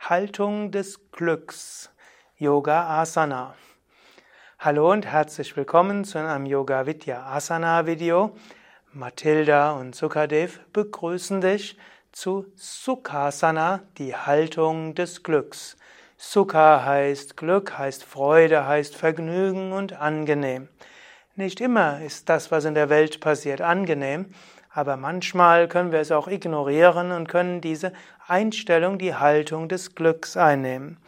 Haltung des Glücks, Yoga Asana. Hallo und herzlich willkommen zu einem Yoga Vidya Asana Video. Mathilda und Sukadev begrüßen dich zu Sukhasana, die Haltung des Glücks. Sukha heißt Glück, heißt Freude, heißt Vergnügen und angenehm. Nicht immer ist das, was in der Welt passiert, angenehm, aber manchmal können wir es auch ignorieren und können diese Einstellung, die Haltung des Glücks einnehmen.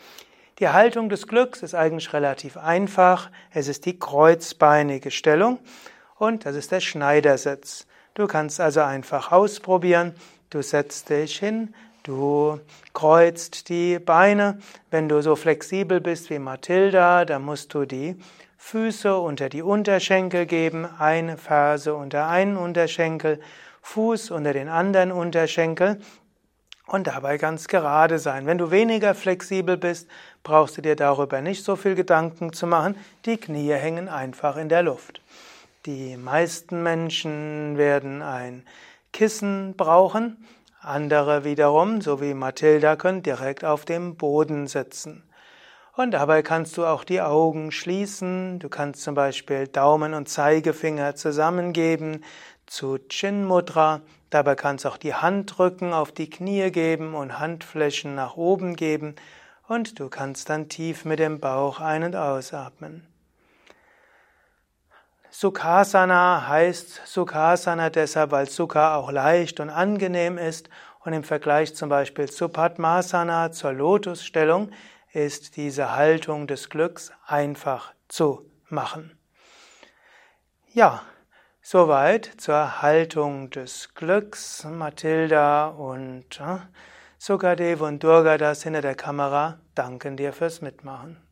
Die Haltung des Glücks ist eigentlich relativ einfach. Es ist die kreuzbeinige Stellung und das ist der Schneidersitz. Du kannst also einfach ausprobieren. Du setzt dich hin, du kreuzt die Beine. Wenn du so flexibel bist wie Mathilda, dann musst du die Füße unter die Unterschenkel geben, eine Ferse unter einen Unterschenkel, Fuß unter den anderen Unterschenkel und dabei ganz gerade sein. Wenn du weniger flexibel bist, brauchst du dir darüber nicht so viel Gedanken zu machen. Die Knie hängen einfach in der Luft. Die meisten Menschen werden ein Kissen brauchen. Andere wiederum, so wie Mathilda, können direkt auf dem Boden sitzen. Und dabei kannst du auch die Augen schließen. Du kannst zum Beispiel Daumen und Zeigefinger zusammengeben zu Chin Mudra. Dabei kannst du auch die Handrücken auf die Knie geben und Handflächen nach oben geben. Und du kannst dann tief mit dem Bauch ein- und ausatmen. Sukhasana heißt Sukhasana deshalb, weil Sukha auch leicht und angenehm ist und im Vergleich zum Beispiel zu Padmasana, zur Lotusstellung, ist diese Haltung des Glücks einfach zu machen. Ja, soweit zur Haltung des Glücks. Mathilda und äh, Sukadev und Durga, das hinter der Kamera, danken dir fürs Mitmachen.